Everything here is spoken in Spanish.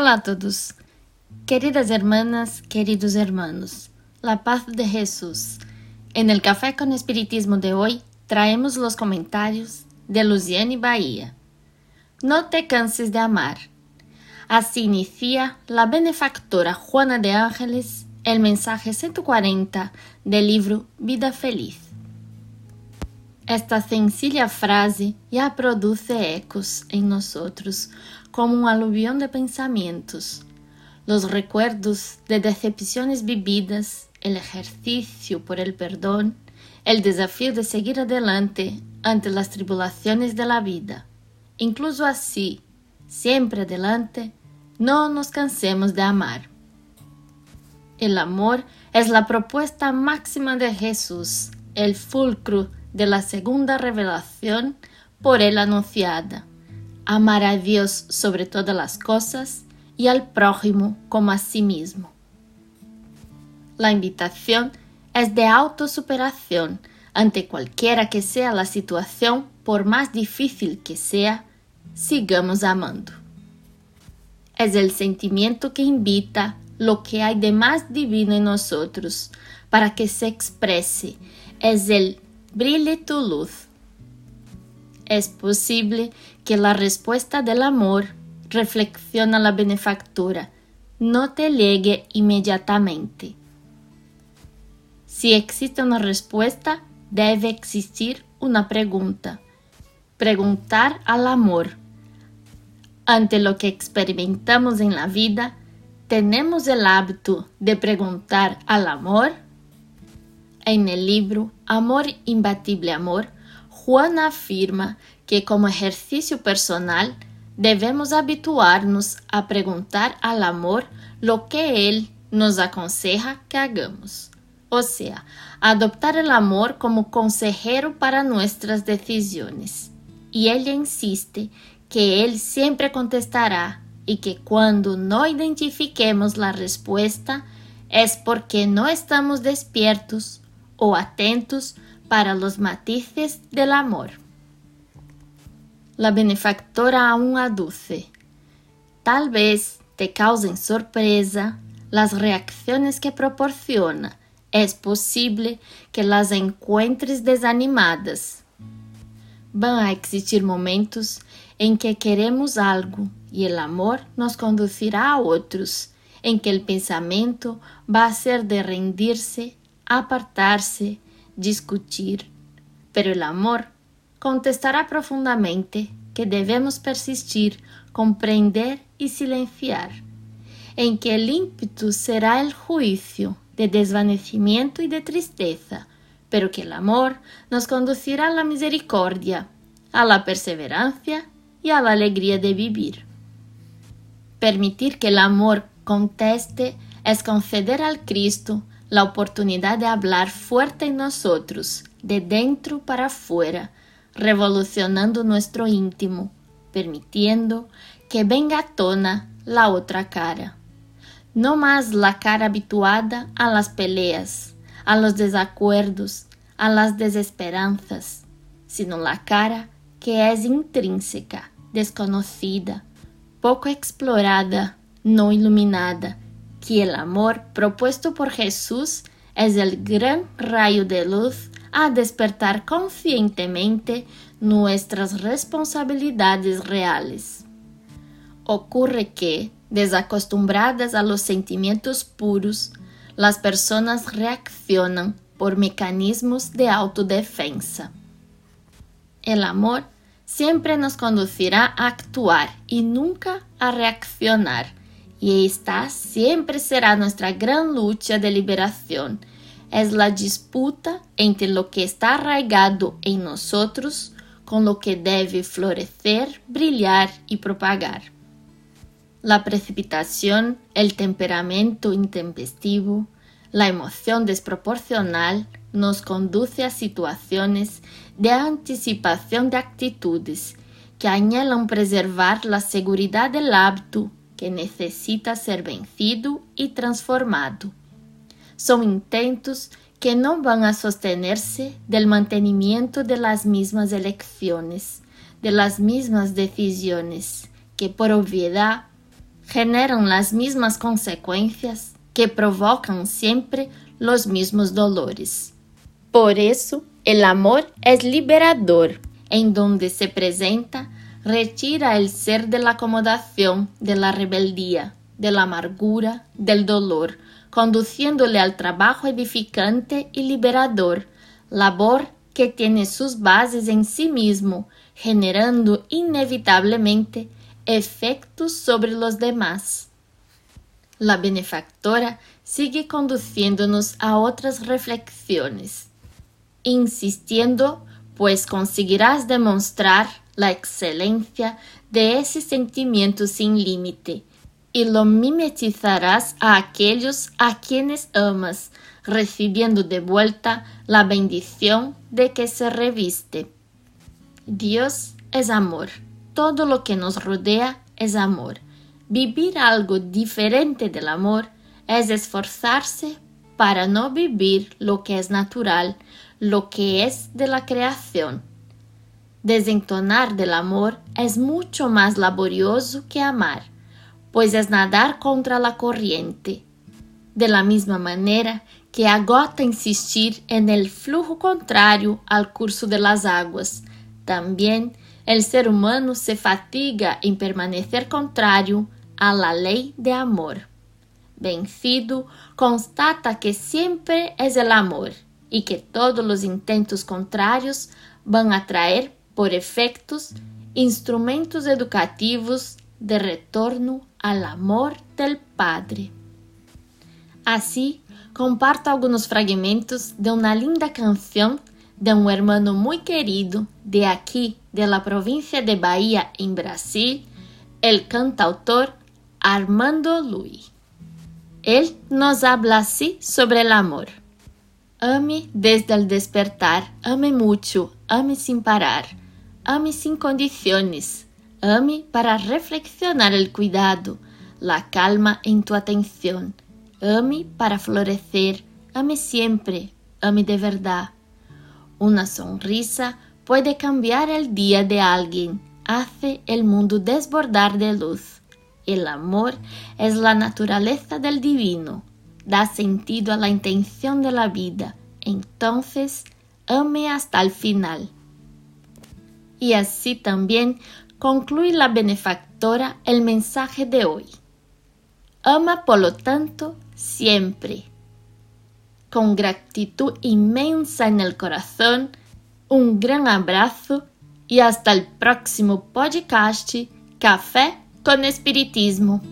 Hola a todos, queridas hermanas, queridos hermanos, la paz de Jesús. En el Café con Espiritismo de hoy traemos los comentarios de Luciane Bahía. No te canses de amar. Así inicia la benefactora Juana de Ángeles el mensaje 140 del libro Vida Feliz. Esta sencilla frase ya produce ecos en nosotros como un aluvión de pensamientos. Los recuerdos de decepciones vividas, el ejercicio por el perdón, el desafío de seguir adelante ante las tribulaciones de la vida. Incluso así, siempre adelante, no nos cansemos de amar. El amor es la propuesta máxima de Jesús, el fulcro de la segunda revelación por él anunciada. Amar a Dios sobre todas las cosas y al prójimo como a sí mismo. La invitación es de autosuperación ante cualquiera que sea la situación, por más difícil que sea, sigamos amando. Es el sentimiento que invita lo que hay de más divino en nosotros para que se exprese. Es el brille tu luz. Es posible que la respuesta del amor, reflexiona la benefactora, no te llegue inmediatamente. Si existe una respuesta, debe existir una pregunta. Preguntar al amor. Ante lo que experimentamos en la vida, ¿tenemos el hábito de preguntar al amor? En el libro Amor Imbatible Amor, Juana afirma que como ejercicio personal debemos habituarnos a preguntar al amor lo que él nos aconseja que hagamos. O sea, adoptar el amor como consejero para nuestras decisiones. Y ella insiste que él siempre contestará y que cuando no identifiquemos la respuesta es porque no estamos despiertos o atentos para los matices del amor. La benefactora aún aduce. Tal vez te causen sorpresa las reacciones que proporciona. Es posible que las encuentres desanimadas. Van a existir momentos en que queremos algo y el amor nos conducirá a otros, en que el pensamiento va a ser de rendirse apartarse, discutir, pero el amor contestará profundamente que debemos persistir, comprender y silenciar, en que el ímpetu será el juicio de desvanecimiento y de tristeza, pero que el amor nos conducirá a la misericordia, a la perseverancia y a la alegría de vivir. Permitir que el amor conteste es conceder al Cristo la oportunidad de hablar fuerte en nosotros, de dentro para afuera, revolucionando nuestro íntimo, permitiendo que venga a tona la otra cara. No más la cara habituada a las peleas, a los desacuerdos, a las desesperanzas, sino la cara que es intrínseca, desconocida, poco explorada, no iluminada, que el amor propuesto por Jesús es el gran rayo de luz a despertar conscientemente nuestras responsabilidades reales. Ocurre que, desacostumbradas a los sentimientos puros, las personas reaccionan por mecanismos de autodefensa. El amor siempre nos conducirá a actuar y nunca a reaccionar y esta siempre será nuestra gran lucha de liberación. Es la disputa entre lo que está arraigado en nosotros con lo que debe florecer, brillar y propagar. La precipitación, el temperamento intempestivo, la emoción desproporcional nos conduce a situaciones de anticipación de actitudes que anhelan preservar la seguridad del hábito que necesita ser vencido y transformado. Son intentos que no van a sostenerse del mantenimiento de las mismas elecciones, de las mismas decisiones, que por obviedad generan las mismas consecuencias que provocan siempre los mismos dolores. Por eso, el amor es liberador, en donde se presenta, retira el ser de la acomodación, de la rebeldía, de la amargura, del dolor, conduciéndole al trabajo edificante y liberador, labor que tiene sus bases en sí mismo, generando inevitablemente efectos sobre los demás. La benefactora sigue conduciéndonos a otras reflexiones, insistiendo, pues conseguirás demostrar la excelencia de ese sentimiento sin límite y lo mimetizarás a aquellos a quienes amas, recibiendo de vuelta la bendición de que se reviste. Dios es amor. Todo lo que nos rodea es amor. Vivir algo diferente del amor es esforzarse para no vivir lo que es natural, lo que es de la creación. Desentonar del amor es mucho más laborioso que amar pues es nadar contra la corriente. De la misma manera que agota insistir en el flujo contrario al curso de las aguas, también el ser humano se fatiga en permanecer contrario a la ley de amor. Vencido, constata que siempre es el amor y que todos los intentos contrarios van a traer por efectos instrumentos educativos de retorno al amor del Padre. Así, comparto algunos fragmentos de una linda canción de un hermano muy querido de aquí, de la provincia de Bahía, en Brasil, el cantautor Armando Luis. Él nos habla así sobre el amor. Ame desde el despertar, ame mucho, ame sin parar, ame sin condiciones, Ame para reflexionar el cuidado, la calma en tu atención. Ame para florecer. Ame siempre. Ame de verdad. Una sonrisa puede cambiar el día de alguien, hace el mundo desbordar de luz. El amor es la naturaleza del divino, da sentido a la intención de la vida. Entonces, ame hasta el final. Y así también concluye la benefactora el mensaje de hoy. Ama, por lo tanto, siempre. Con gratitud inmensa en el corazón, un gran abrazo y hasta el próximo podcast Café con Espiritismo.